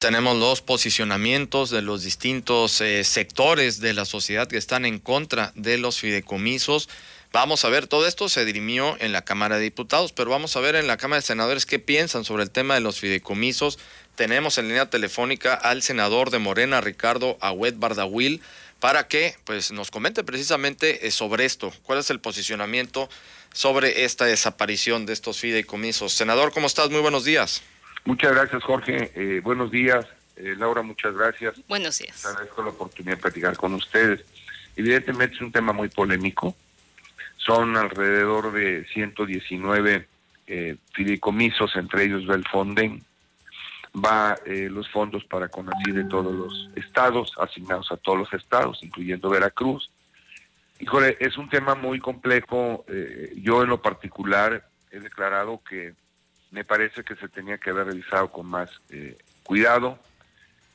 Tenemos los posicionamientos de los distintos eh, sectores de la sociedad que están en contra de los fideicomisos. Vamos a ver, todo esto se dirimió en la Cámara de Diputados, pero vamos a ver en la Cámara de Senadores qué piensan sobre el tema de los fideicomisos. Tenemos en línea telefónica al senador de Morena, Ricardo Agüed Bardahuil, para que pues, nos comente precisamente eh, sobre esto. ¿Cuál es el posicionamiento sobre esta desaparición de estos fideicomisos? Senador, ¿cómo estás? Muy buenos días. Muchas gracias, Jorge. Eh, buenos días. Eh, Laura, muchas gracias. Buenos días. Agradezco la oportunidad de platicar con ustedes. Evidentemente es un tema muy polémico. Son alrededor de 119 eh, fideicomisos, entre ellos va el Fonden. Va eh, los fondos para CONACYT de todos los estados, asignados a todos los estados, incluyendo Veracruz. Híjole, es un tema muy complejo. yo en lo particular he declarado que me parece que se tenía que haber revisado con más eh, cuidado,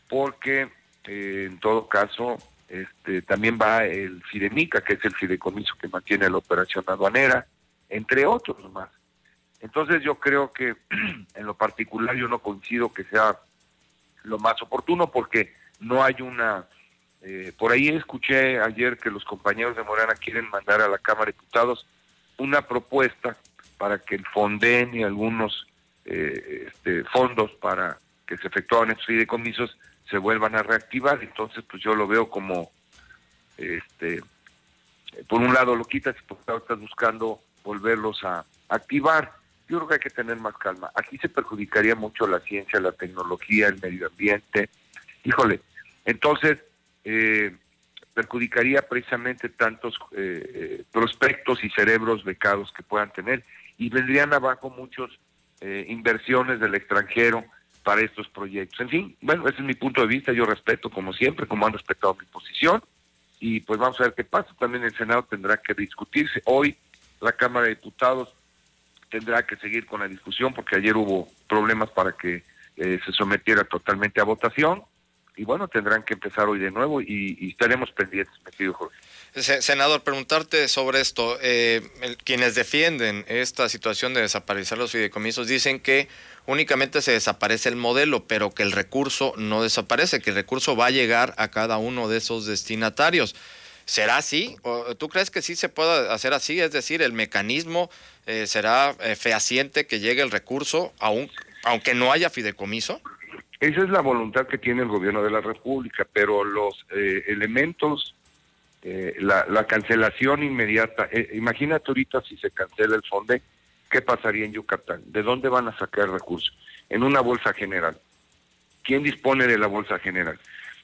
porque eh, en todo caso este, también va el FIDEMICA, que es el fideicomiso que mantiene la operación aduanera, entre otros más. Entonces yo creo que en lo particular yo no coincido que sea lo más oportuno porque no hay una... Eh, por ahí escuché ayer que los compañeros de Morena quieren mandar a la Cámara de Diputados una propuesta para que el Fonden y algunos eh, este, fondos para que se efectúen estos fideicomisos se vuelvan a reactivar. Entonces, pues yo lo veo como, este, por un lado lo quitas y por otro estás buscando volverlos a activar. Yo creo que hay que tener más calma. Aquí se perjudicaría mucho la ciencia, la tecnología, el medio ambiente. Híjole, entonces eh, perjudicaría precisamente tantos eh, prospectos y cerebros becados que puedan tener y vendrían abajo muchos eh, inversiones del extranjero para estos proyectos. En fin, bueno, ese es mi punto de vista, yo respeto como siempre, como han respetado mi posición, y pues vamos a ver qué pasa. También el Senado tendrá que discutirse. Hoy la Cámara de Diputados tendrá que seguir con la discusión porque ayer hubo problemas para que eh, se sometiera totalmente a votación y bueno, tendrán que empezar hoy de nuevo y, estaremos pendientes, me pido Jorge. Senador, preguntarte sobre esto. Eh, quienes defienden esta situación de desaparecer los fideicomisos dicen que únicamente se desaparece el modelo, pero que el recurso no desaparece, que el recurso va a llegar a cada uno de esos destinatarios. ¿Será así? ¿O ¿Tú crees que sí se puede hacer así? Es decir, el mecanismo eh, será eh, fehaciente que llegue el recurso aun, aunque no haya fideicomiso? Esa es la voluntad que tiene el gobierno de la República, pero los eh, elementos, eh, la, cancelación inmediata, eh, imagínate ahorita si se cancela el FONDE, ¿qué pasaría en Yucatán? ¿De dónde van a sacar recursos? En una bolsa general. ¿Quién dispone de la bolsa general?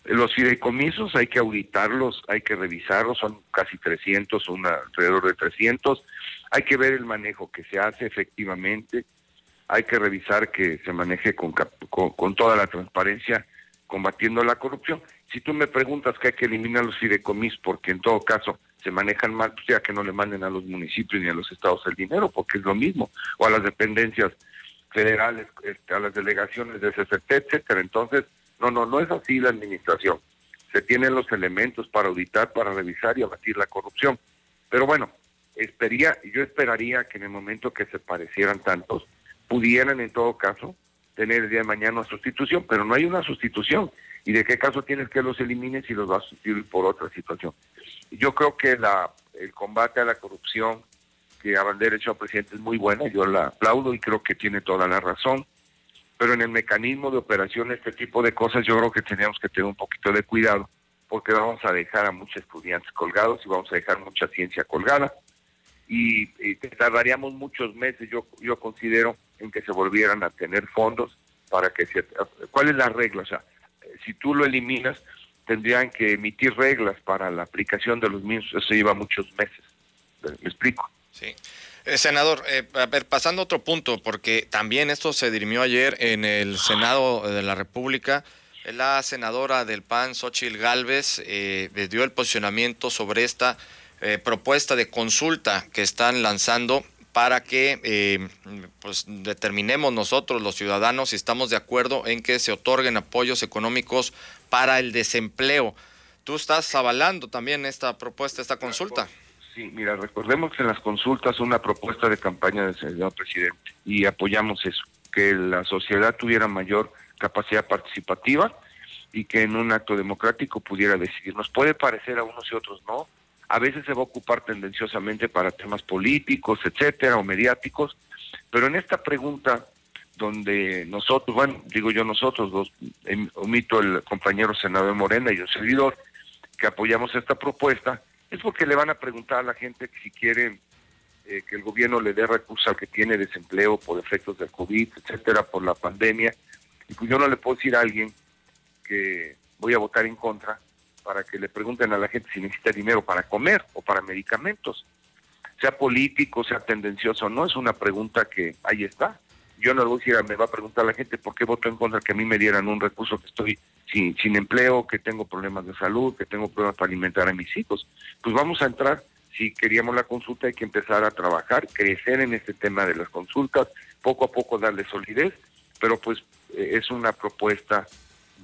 Los fideicomisos hay que auditarlos, hay que revisarlos, son casi 300, una, alrededor de 300. Hay que ver el manejo que se hace efectivamente, hay que revisar que se maneje con, con, toda la transparencia, combatiendo la corrupción. Si tú me preguntas que hay que eliminar los fideicomis porque en todo caso se manejan mal, pues ya que no le manden a los municipios ni a los estados el dinero, porque es lo mismo, o a las dependencias federales, este, a las delegaciones de CCT, etcétera. Entonces, no, no, no es así la administración. Se tienen los elementos para auditar, para revisar y abatir la corrupción. Pero bueno, espería, yo esperaría que en el momento que se parecieran tantos, pudieran en todo caso tener el día de mañana una sustitución, pero no hay una sustitución. ¿Y de qué caso tienes que los elimines si los vas a sustituir por otra situación? Yo creo que la, el combate a la corrupción que Abandera hecho presidente es muy buena, yo la aplaudo y creo que tiene toda la razón, pero en el mecanismo de operación este tipo de cosas yo creo que tenemos que tener un poquito de cuidado, porque vamos a dejar a muchos estudiantes colgados y vamos a dejar mucha ciencia colgada y, tardaríamos muchos meses, yo, yo considero, en que se volvieran a tener fondos para que se... ¿Cuál es la regla? O sea, si tú lo eliminas, tendrían que emitir reglas para la aplicación de los mismos. Eso lleva muchos meses. ¿Me explico? Sí. Eh, senador, eh, a ver, pasando a otro punto, porque también esto se dirimió ayer en el Senado de la República. La senadora del PAN, Xochil Gálvez, eh, dio el posicionamiento sobre esta eh, propuesta de consulta que están lanzando para que eh, pues determinemos nosotros los ciudadanos si estamos de acuerdo en que se otorguen apoyos económicos para el desempleo. ¿Tú estás avalando también esta propuesta, esta consulta? Sí, mira, recordemos que en las consultas una propuesta de campaña del señor presidente y apoyamos eso, que la sociedad tuviera mayor capacidad participativa y que en un acto democrático pudiera decidir. Nos puede parecer a unos y otros no. A veces se va a ocupar tendenciosamente para temas políticos, etcétera, o mediáticos, pero en esta pregunta donde nosotros, bueno, digo yo nosotros, dos, em, omito el compañero senador Morena y el servidor, que apoyamos esta propuesta, es porque le van a preguntar a la gente si quiere eh, que el gobierno le dé recursos al que tiene desempleo por efectos del COVID, etcétera, por la pandemia. Y pues yo no le puedo decir a alguien que voy a votar en contra para que le pregunten a la gente si necesita dinero para comer o para medicamentos. Sea político, sea tendencioso, no es una pregunta que ahí está. Yo no le voy a decir, me va a preguntar la gente por qué voto en contra que a mí me dieran un recurso que estoy sin, sin empleo, que tengo problemas de salud, que tengo problemas para alimentar a mis hijos. Pues vamos a entrar, si queríamos la consulta hay que empezar a trabajar, crecer en este tema de las consultas, poco a poco darle solidez, pero pues eh, es una propuesta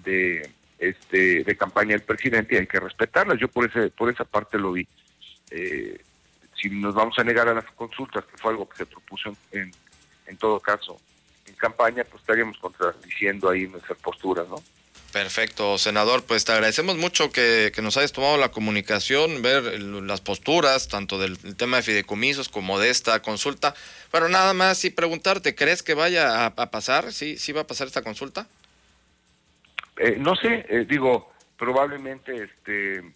de este de campaña del presidente y hay que respetarla. Yo por ese por esa parte lo vi. Eh, si nos vamos a negar a las consultas, que fue algo que se propuso en, en, todo caso en campaña, pues estaríamos contradiciendo ahí nuestras posturas, ¿no? Perfecto, senador. Pues te agradecemos mucho que, que, nos hayas tomado la comunicación, ver las posturas, tanto del tema de fideicomisos como de esta consulta. Pero nada más y preguntarte, ¿crees que vaya a, a pasar? ¿Sí, ¿Sí va a pasar esta consulta? Eh, no sé, eh, digo, probablemente este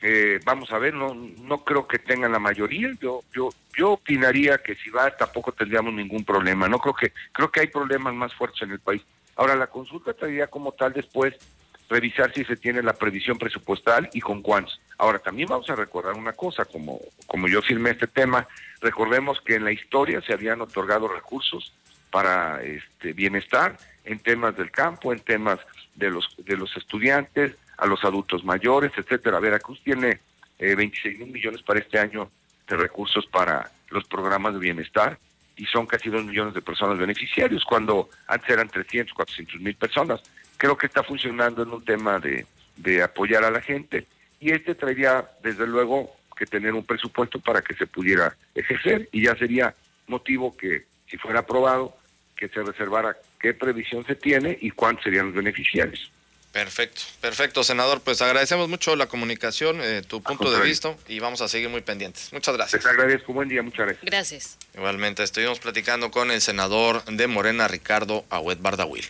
eh, vamos a ver, no no creo que tengan la mayoría. Yo yo yo opinaría que si va tampoco tendríamos ningún problema. No creo que creo que hay problemas más fuertes en el país. Ahora la consulta traería como tal después revisar si se tiene la previsión presupuestal y con cuántos. Ahora también vamos a recordar una cosa, como como yo firmé este tema, recordemos que en la historia se habían otorgado recursos para este bienestar en temas del campo, en temas de los de los estudiantes, a los adultos mayores, etcétera. Veracruz tiene eh, 26 mil millones para este año de recursos para los programas de bienestar y son casi dos millones de personas beneficiarios, cuando antes eran 300, 400 mil personas. Creo que está funcionando en un tema de, de apoyar a la gente y este traería, desde luego, que tener un presupuesto para que se pudiera ejercer y ya sería motivo que, si fuera aprobado, que se reservara qué previsión se tiene y cuántos serían los beneficiarios. Perfecto, perfecto, senador. Pues agradecemos mucho la comunicación, eh, tu punto de vista y vamos a seguir muy pendientes. Muchas gracias. Les agradezco, buen día, muchas gracias. Gracias. Igualmente, estuvimos platicando con el senador de Morena, Ricardo Agüet Bardawil.